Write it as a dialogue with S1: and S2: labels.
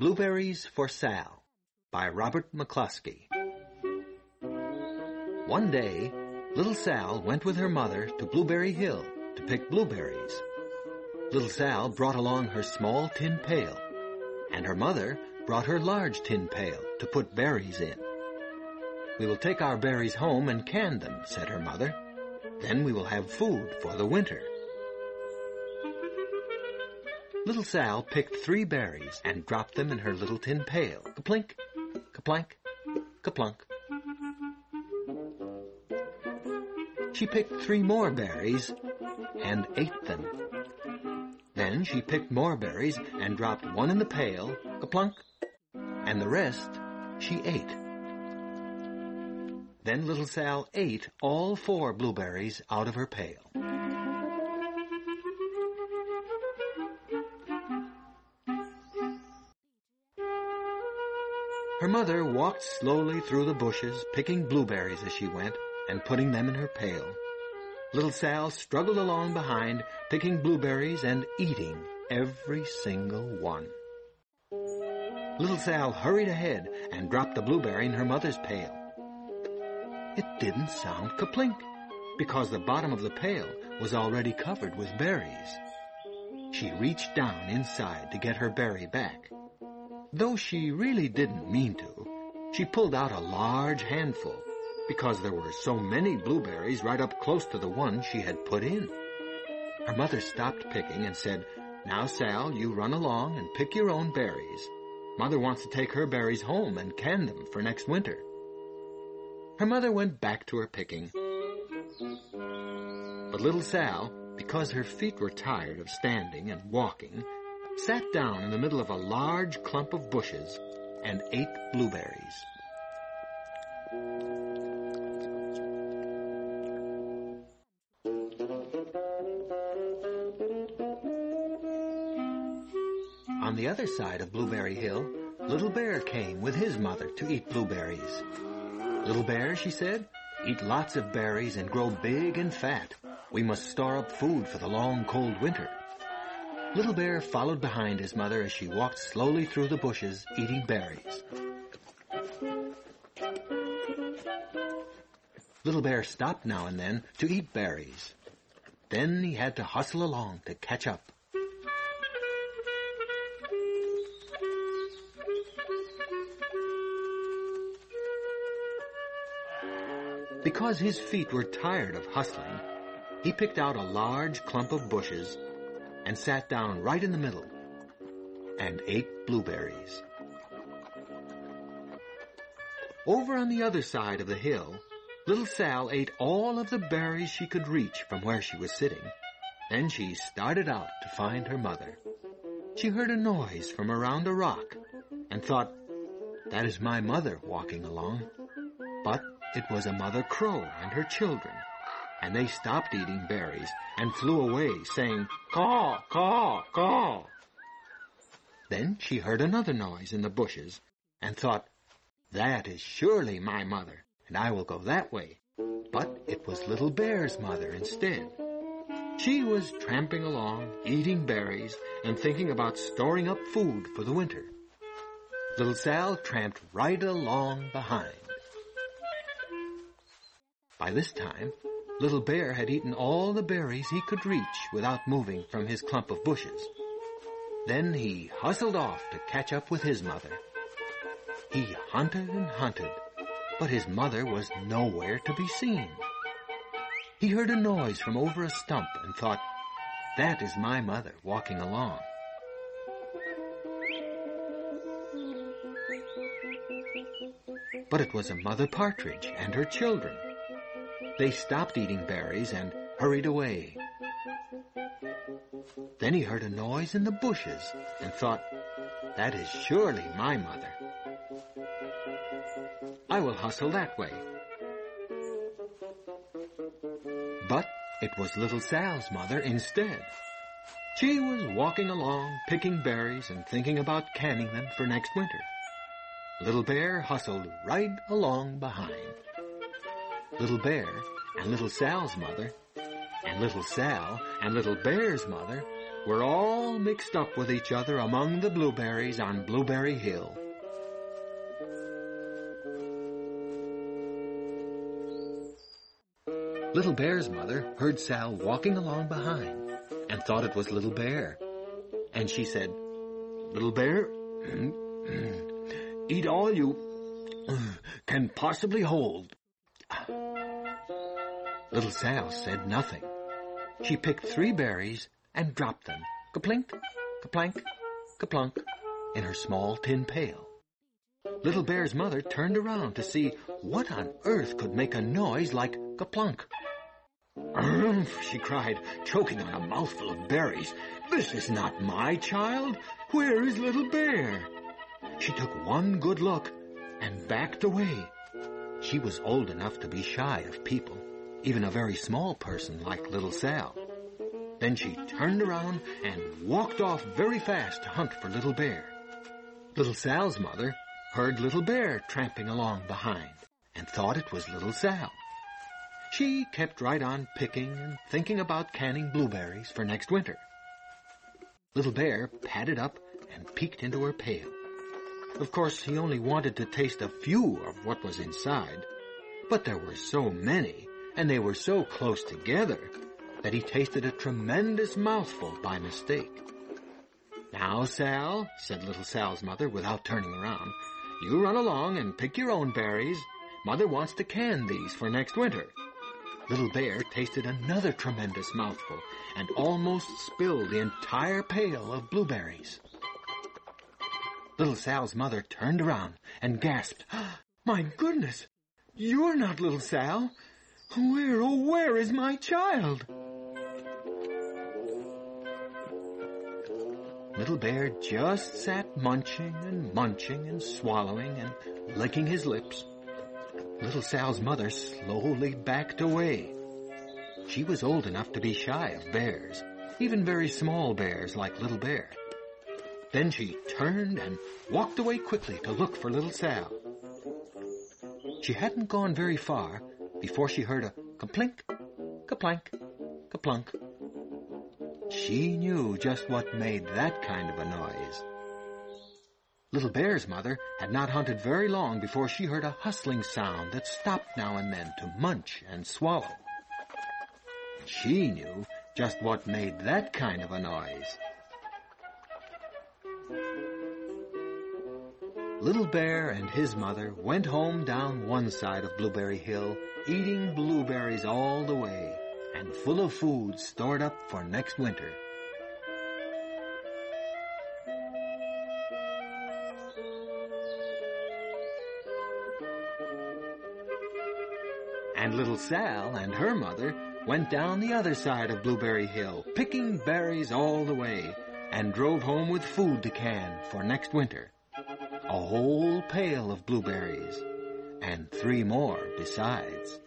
S1: Blueberries for Sal by Robert McCloskey. One day, little Sal went with her mother to Blueberry Hill to pick blueberries. Little Sal brought along her small tin pail, and her mother brought her large tin pail to put berries in. We will take our berries home and can them, said her mother. Then we will have food for the winter. Little Sal picked three berries and dropped them in her little tin pail. Kaplink, kaplank, kaplunk. She picked three more berries and ate them. Then she picked more berries and dropped one in the pail, kaplunk, and the rest she ate. Then little Sal ate all four blueberries out of her pail. Her mother walked slowly through the bushes, picking blueberries as she went and putting them in her pail. Little Sal struggled along behind, picking blueberries and eating every single one. Little Sal hurried ahead and dropped the blueberry in her mother's pail. It didn't sound kaplink because the bottom of the pail was already covered with berries. She reached down inside to get her berry back. Though she really didn't mean to, she pulled out a large handful because there were so many blueberries right up close to the one she had put in. Her mother stopped picking and said, Now, Sal, you run along and pick your own berries. Mother wants to take her berries home and can them for next winter. Her mother went back to her picking. But little Sal, because her feet were tired of standing and walking, sat down in the middle of a large clump of bushes and ate blueberries. On the other side of Blueberry Hill, Little Bear came with his mother to eat blueberries. Little Bear, she said, eat lots of berries and grow big and fat. We must store up food for the long cold winter. Little Bear followed behind his mother as she walked slowly through the bushes eating berries. Little Bear stopped now and then to eat berries. Then he had to hustle along to catch up. Because his feet were tired of hustling, he picked out a large clump of bushes and sat down right in the middle and ate blueberries. Over on the other side of the hill, little Sal ate all of the berries she could reach from where she was sitting. Then she started out to find her mother. She heard a noise from around a rock and thought, that is my mother walking along. But it was a mother crow and her children, and they stopped eating berries and flew away, saying, Caw, caw, caw. Then she heard another noise in the bushes and thought, That is surely my mother, and I will go that way. But it was Little Bear's mother instead. She was tramping along, eating berries, and thinking about storing up food for the winter. Little Sal tramped right along behind. By this time, Little Bear had eaten all the berries he could reach without moving from his clump of bushes. Then he hustled off to catch up with his mother. He hunted and hunted, but his mother was nowhere to be seen. He heard a noise from over a stump and thought, that is my mother walking along. But it was a mother partridge and her children. They stopped eating berries and hurried away. Then he heard a noise in the bushes and thought, that is surely my mother. I will hustle that way. But it was little Sal's mother instead. She was walking along, picking berries and thinking about canning them for next winter. Little Bear hustled right along behind. Little Bear and Little Sal's mother, and Little Sal and Little Bear's mother were all mixed up with each other among the blueberries on Blueberry Hill. Little Bear's mother heard Sal walking along behind and thought it was Little Bear. And she said, Little Bear, eat all you can possibly hold. Little Sal said nothing. She picked three berries and dropped them, kaplink, kaplank, kaplunk, in her small tin pail. Little Bear's mother turned around to see what on earth could make a noise like kaplunk. she cried, choking on a mouthful of berries. This is not my child. Where is Little Bear? She took one good look and backed away. She was old enough to be shy of people, even a very small person like Little Sal. Then she turned around and walked off very fast to hunt for Little Bear. Little Sal's mother heard Little Bear tramping along behind and thought it was Little Sal. She kept right on picking and thinking about canning blueberries for next winter. Little Bear padded up and peeked into her pail. Of course, he only wanted to taste a few of what was inside, but there were so many, and they were so close together, that he tasted a tremendous mouthful by mistake. Now, Sal, said little Sal's mother without turning around, you run along and pick your own berries. Mother wants to can these for next winter. Little Bear tasted another tremendous mouthful and almost spilled the entire pail of blueberries. Little Sal's mother turned around and gasped, My goodness! You're not Little Sal! Where, oh, where is my child? Little Bear just sat munching and munching and swallowing and licking his lips. Little Sal's mother slowly backed away. She was old enough to be shy of bears, even very small bears like Little Bear. Then she turned and walked away quickly to look for Little Sal. She hadn't gone very far before she heard a kaplink, kaplank, kaplunk. She knew just what made that kind of a noise. Little Bear's mother had not hunted very long before she heard a hustling sound that stopped now and then to munch and swallow. She knew just what made that kind of a noise. Little Bear and his mother went home down one side of Blueberry Hill, eating blueberries all the way, and full of food stored up for next winter. And little Sal and her mother went down the other side of Blueberry Hill, picking berries all the way, and drove home with food to can for next winter. A whole pail of blueberries, and three more besides.